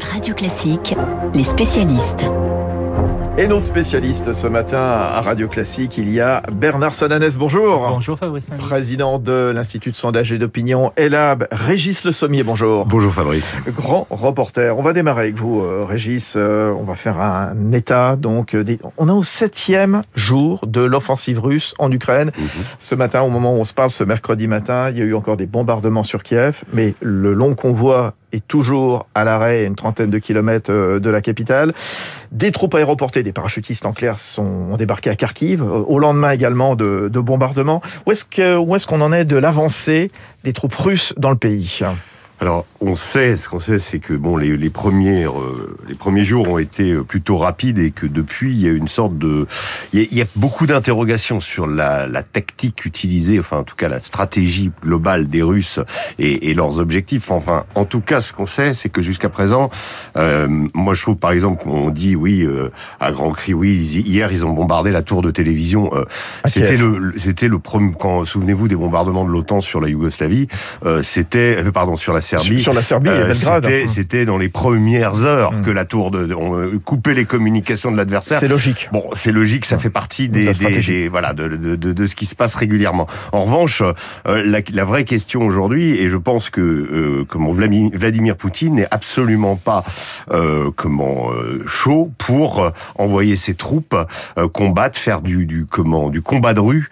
Radio Classique, les spécialistes. Et nos spécialistes ce matin à Radio Classique, il y a Bernard Sananès, bonjour. Bonjour Fabrice. Président de l'Institut de sondage et d'opinion ELAB, Régis Le Sommier, bonjour. Bonjour Fabrice. Grand reporter. On va démarrer avec vous, euh, Régis. Euh, on va faire un état. Donc, euh, on est au septième jour de l'offensive russe en Ukraine. Mhm. Ce matin, au moment où on se parle, ce mercredi matin, il y a eu encore des bombardements sur Kiev, mais le long convoi est toujours à l'arrêt, une trentaine de kilomètres euh, de la capitale. Des troupes aéroportées, des parachutistes en clair, sont, ont débarqué à Kharkiv, euh, au lendemain également de, de bombardements. Où est-ce qu'on est en est de l'avancée des troupes russes dans le pays? Alors, on sait, ce qu'on sait, c'est que bon, les, les premiers, euh, les premiers jours ont été euh, plutôt rapides et que depuis, il y a une sorte de, il y a, beaucoup d'interrogations sur la, la, tactique utilisée, enfin, en tout cas, la stratégie globale des Russes et, et leurs objectifs. Enfin, en tout cas, ce qu'on sait, c'est que jusqu'à présent, euh, moi, je trouve, par exemple, on dit oui euh, à grand cri, oui, hier ils ont bombardé la tour de télévision. c'était le, c'était le premier. Quand souvenez-vous des bombardements de l'OTAN sur la Yougoslavie, c'était, pardon, sur la sur la Serbie et euh, Belgrade. C'était dans les premières heures mm. que la tour de, on euh, coupait les communications de l'adversaire. C'est logique. Bon, c'est logique, ça fait partie des, des, voilà de, de, de, ce qui se passe régulièrement. En revanche, euh, la, la, vraie question aujourd'hui, et je pense que euh, comment Vladimir Poutine n'est absolument pas euh, comment chaud pour envoyer ses troupes combattre, faire du, du comment du combat de rue.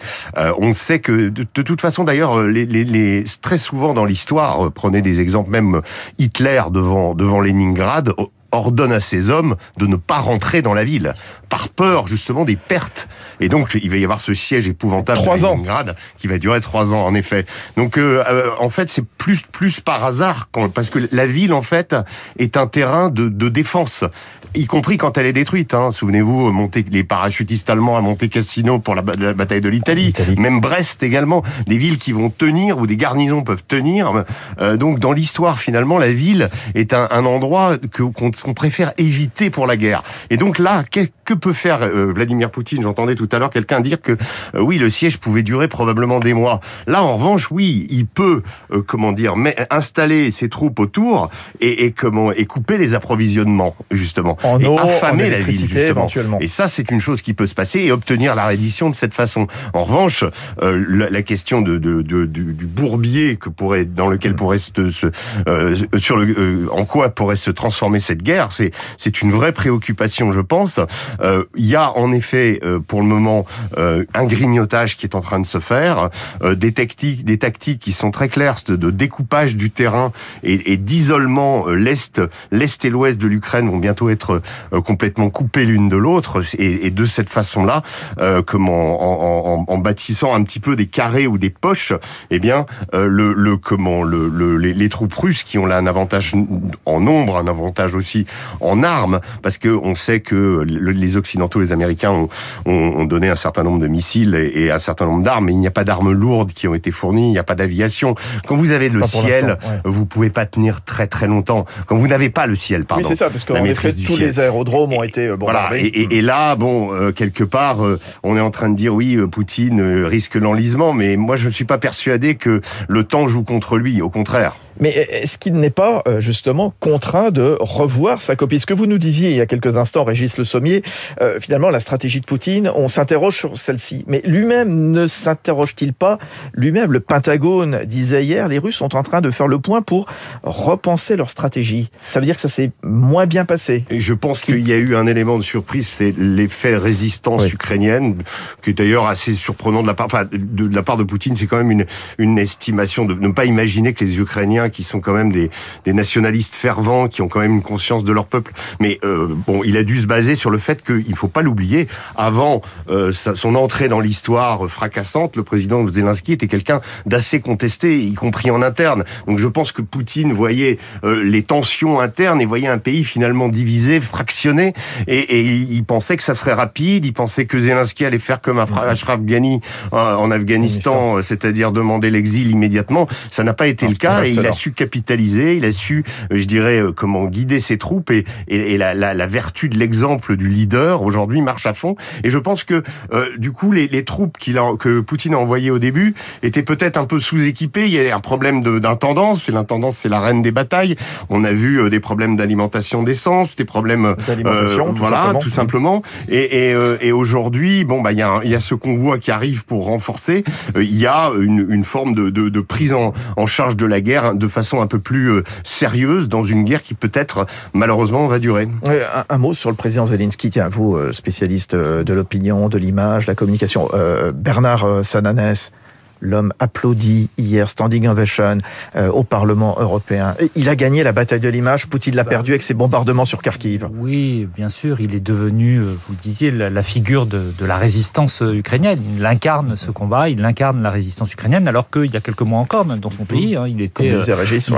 on sait que de, toute façon, d'ailleurs, les, les, les, très souvent dans l'histoire, prenez des exemple même Hitler devant, devant Leningrad ordonne à ses hommes de ne pas rentrer dans la ville par peur justement des pertes. Et donc il va y avoir ce siège épouvantable trois de Leningrad qui va durer trois ans en effet. Donc euh, euh, en fait c'est plus plus par hasard parce que la ville en fait est un terrain de, de défense y compris quand elle est détruite. Hein. Souvenez-vous, monter les parachutistes allemands à Monte Cassino pour la, bataille de l'Italie, même Brest également, des villes qui vont tenir ou des garnisons peuvent tenir. Euh, donc dans l'histoire, finalement, la ville est un, un endroit que qu'on préfère éviter pour la guerre. Et donc là, que, que peut faire euh, Vladimir Poutine J'entendais tout à l'heure quelqu'un dire que euh, oui, le siège pouvait durer probablement des mois. Là, en revanche, oui, il peut, comment dire, mais, installer ses troupes autour et, et comment et couper les approvisionnements justement en et eau, affamer en la ville justement. Éventuellement. Et ça, c'est une chose qui peut se passer et obtenir la reddition de cette façon. En revanche, euh, la, la, question de, de, de, du, du, bourbier que pourrait, dans lequel pourrait se, se euh, sur le, euh, en quoi pourrait se transformer cette guerre, c'est c'est une vraie préoccupation, je pense. Euh, il y a en effet, euh, pour le moment, un grignotage qui est en train de se faire, des tactiques, des tactiques qui sont très claires de, découpage du terrain et, d'isolement. l'est, l'est et l'ouest de l'Ukraine vont bientôt être euh, complètement coupées l'une de l'autre et, de cette façon-là, euh, comment en, bâtissant un petit peu des carrés ou des poches, eh bien euh, le, comment le, les, troupes russes qui ont là un avantage en nombre, un avantage aussi en armes, parce que on sait que les occidentaux, les Américains ont, ont, donné un certain nombre de missiles et, un certain nombre d'armes, mais il n'y a pas d'armes lourdes qui ont été fournies, il n'y a pas d'aviation. Quand vous avez le ciel, vous pouvez pas tenir très très longtemps. Quand vous n'avez pas le ciel, pardon. Oui, c'est ça, parce qu'en effet, tous les aérodromes ont été euh, bombardés. Voilà. Et, et, là, bon, euh, quelque part, euh, on est en train de dire oui, Poutine risque l'enlisement, mais moi, je ne suis pas persuadé que le temps joue contre lui. Au contraire. Mais est-ce qu'il n'est pas euh, justement contraint de revoir sa copie? Ce que vous nous disiez il y a quelques instants, Régis Le Sommier, euh, finalement la stratégie de Poutine, on s'interroge sur celle-ci. Mais lui-même ne s'interroge-t-il pas? Lui-même, le Pentagone disait hier, les Russes sont en train de faire le point pour repenser leur stratégie. Ça veut dire que ça s'est moins bien passé. Et je pense qu'il y a eu un élément de surprise, c'est l'effet résistance ukrainienne, qui est d'ailleurs assez surprenant de la part, enfin, de, la part de Poutine. C'est quand même une, une estimation de ne pas imaginer que les Ukrainiens qui sont quand même des, des nationalistes fervents, qui ont quand même une conscience de leur peuple. Mais euh, bon, il a dû se baser sur le fait qu'il ne faut pas l'oublier. Avant euh, son entrée dans l'histoire fracassante, le président Zelensky était quelqu'un d'assez contesté, y compris en interne. Donc je pense que Poutine voyait euh, les tensions internes et voyait un pays finalement divisé, fractionné, et, et, il pensait que ça serait rapide. Il pensait que Zelensky allait faire comme Ashraf Ghani en Afghanistan, c'est-à-dire demander l'exil immédiatement. Ça n'a pas été le cas et il a su capitaliser, il a su, euh, je dirais, euh, comment guider ses troupes et, et, la, la, la, vertu de l'exemple du leader aujourd'hui marche à fond. Et je pense que euh, du coup, les, les troupes qu'il a, que Poutine a envoyées au début étaient peut-être un peu sous-équipées. Il y a un problème d'intendance. Et l'intendance, c'est la reine des batailles. On a vu des problèmes d'alimentation d'essence, des problèmes d'alimentation, voilà, simplement. tout simplement. Et, et, et aujourd'hui, bon, bah, il y, a, il y a ce convoi qui arrive pour renforcer. il y a une, une forme de, de, de prise en, en charge de la guerre de façon un peu plus euh, sérieuse dans une guerre qui peut-être malheureusement va durer. Un, mot sur le président Zelensky, tiens, vous, euh, spécialiste euh, de l'opinion, de l'image, de la communication, Bernard Sananès, L'homme applaudi hier, standing ovation, euh, au Parlement européen. Et il a gagné la bataille de l'image. Poutine l'a bah, perdu avec ses bombardements sur Kharkiv. Oui, bien sûr. Il est devenu, vous le disiez, la, la figure de, de, la résistance ukrainienne. Il incarne ce combat, il incarne la résistance ukrainienne, alors qu'il y a quelques mois encore, même dans son pays, hein, il était, euh,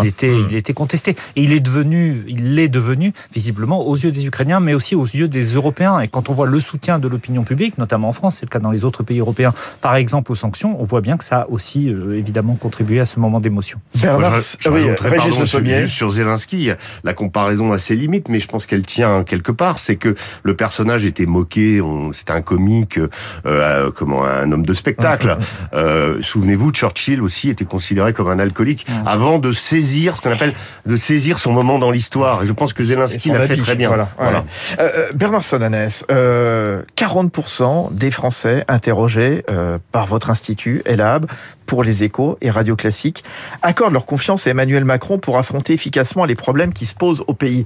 il, était mmh. il était contesté. Et il est devenu, il l'est devenu, visiblement, aux yeux des Ukrainiens, mais aussi aux yeux des Européens. Et quand on voit le soutien de l'opinion publique, notamment en France, c'est le cas dans les autres pays européens, par exemple aux sanctions, on voit bien que ça a aussi euh, évidemment contribué à ce moment d'émotion. Bernard, je, je oui, pardon, juste sur Zelensky, la comparaison a ses limites, mais je pense qu'elle tient quelque part. C'est que le personnage était moqué, c'était un comique, euh, comment un homme de spectacle. Euh, Souvenez-vous, Churchill aussi était considéré comme un alcoolique avant de saisir ce qu'on appelle de saisir son moment dans l'histoire. Et je pense que Zelensky l'a fait très bien. Voilà, voilà. Euh, Bernard Sonanès, 40% des Français interrogés par votre institut ELAB pour les échos et Radio Classique accordent leur confiance à Emmanuel Macron pour affronter efficacement les problèmes qui se posent au pays.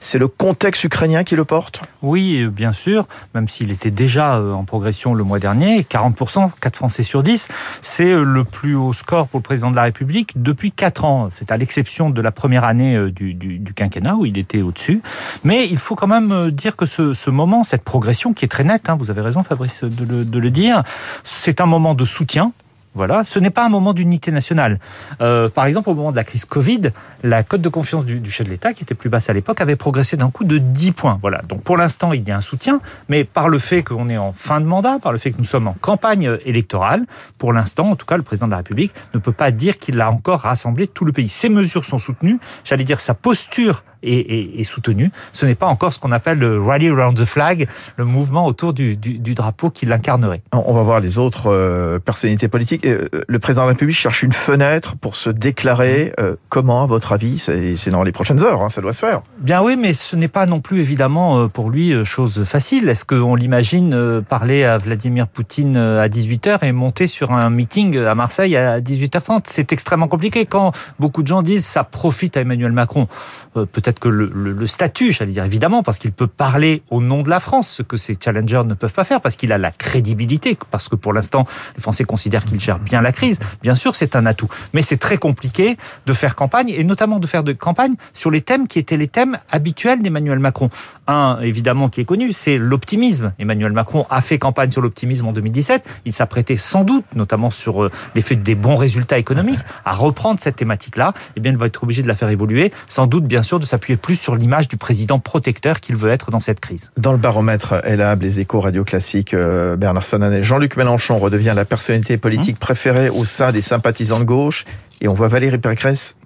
C'est le contexte ukrainien qui le porte? Oui, bien sûr, même s'il était déjà en progression le mois dernier, 40%, 4 Français sur 10, c'est le plus haut score pour le président de la République depuis 4 ans. C'est à l'exception de la première année du, du, quinquennat où il était au-dessus. Mais il faut quand même dire que ce, moment, cette progression qui est très nette, hein, vous avez raison Fabrice de le dire, c'est un moment de soutien voilà, ce n'est pas un moment d'unité nationale. Euh, par exemple, au moment de la crise Covid, la cote de confiance du, chef de l'État, qui était plus basse à l'époque, avait progressé d'un coup de 10 points. Voilà. Donc pour l'instant, il y a un soutien, mais par le fait qu'on est en fin de mandat, par le fait que nous sommes en campagne électorale, pour l'instant, en tout cas, le président de la République ne peut pas dire qu'il a encore rassemblé tout le pays. Ces mesures sont soutenues. J'allais dire sa posture est soutenue. Ce n'est pas encore ce qu'on appelle le rally around the flag, le mouvement autour du, du, du drapeau qui l'incarnerait. On va voir les autres euh, personnalités politiques. Le président de la République cherche une fenêtre pour se déclarer. Euh, comment, à votre avis C'est dans les prochaines heures, hein, ça doit se faire. Bien oui, mais ce n'est pas non plus évidemment pour lui chose facile. Est-ce qu'on l'imagine parler à Vladimir Poutine à 18h et monter sur un meeting à Marseille à 18h30 C'est extrêmement compliqué. Quand beaucoup de gens disent ça profite à Emmanuel Macron, euh, peut-être que le, statut, j'allais dire évidemment, parce qu'il peut parler au nom de la France, ce que ces challengers ne peuvent pas faire, parce qu'il a la crédibilité, parce que pour l'instant, les Français considèrent qu'il gère bien la crise. Bien sûr, c'est un atout, mais c'est très compliqué de faire campagne et notamment de faire de campagne sur les thèmes qui étaient les thèmes habituels d'Emmanuel Macron. Un, évidemment, qui est connu, c'est l'optimisme. Emmanuel Macron a fait campagne sur l'optimisme en 2017. Il s'apprêtait sans doute, notamment sur l'effet des bons résultats économiques, à reprendre cette thématique-là. Eh bien, il va être obligé de la faire évoluer, sans doute, bien sûr, de s'appuyer plus sur l'image du président protecteur qu'il veut être dans cette crise. Dans le baromètre ELAB, les échos radio classiques, euh, Bernard Sananet, Jean-Luc Mélenchon redevient la personnalité politique mmh. préférée au sein des sympathisants de gauche. Et on voit Valérie Pécresse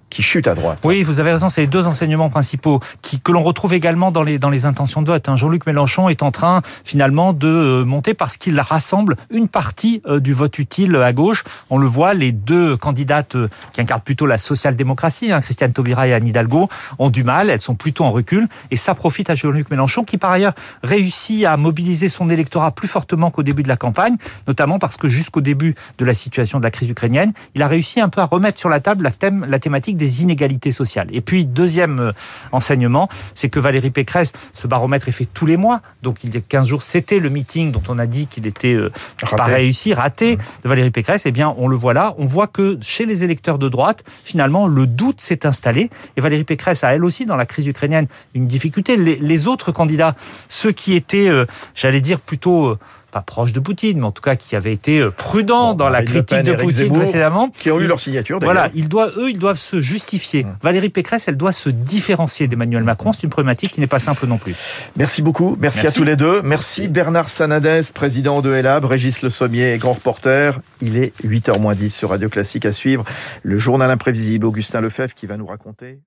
Oui, vous avez raison, c'est les deux enseignements principaux que l'on retrouve également dans les, intentions de vote. Hein. Jean-Luc Mélenchon est en train finalement de euh, monter parce qu'il rassemble une partie euh, du vote utile à gauche. On le voit, les deux candidates euh, qui incarnent plutôt la social-démocratie, hein, Christiane Taubira et Anne Hidalgo, ont du mal, elles sont plutôt en recul et ça profite à Jean-Luc Mélenchon qui par ailleurs réussit à mobiliser son électorat plus fortement qu'au début de la campagne, notamment parce que jusqu'au début de la situation de la crise ukrainienne, il a réussi un peu à remettre sur la table la, thème, la thématique des inégalités sociales. Et puis, deuxième euh, enseignement, c'est que Valérie Pécresse, ce baromètre est fait tous les mois. Donc, il y a 15 jours, c'était le meeting dont on a dit qu'il était euh, pas réussi, raté de Valérie Pécresse. Eh bien, on le voit là. On voit que chez les électeurs de droite, finalement, le doute s'est installé. Et Valérie Pécresse a, elle aussi, dans la crise ukrainienne, une difficulté. Les, les autres candidats, ceux qui étaient, euh, j'allais dire, plutôt pas proche de Poutine, mais en tout cas qui avaient été euh, prudents Bon, dans la critique Pen, de Poutine Zemmour, précédemment. Qui ont eu leur signature. Voilà, ils doivent, eux, ils doivent se justifier. Hum. Valérie Pécresse, elle doit se différencier d'Emmanuel Macron. C'est une problématique qui n'est pas simple non plus. Merci beaucoup. Merci, à tous les deux. Merci Bernard Sanadès, président de Elab, Régis Le Sommier, grand reporter. Il est 8h10 sur Radio Classique à suivre. Le journal imprévisible, Augustin Lefebvre qui va nous raconter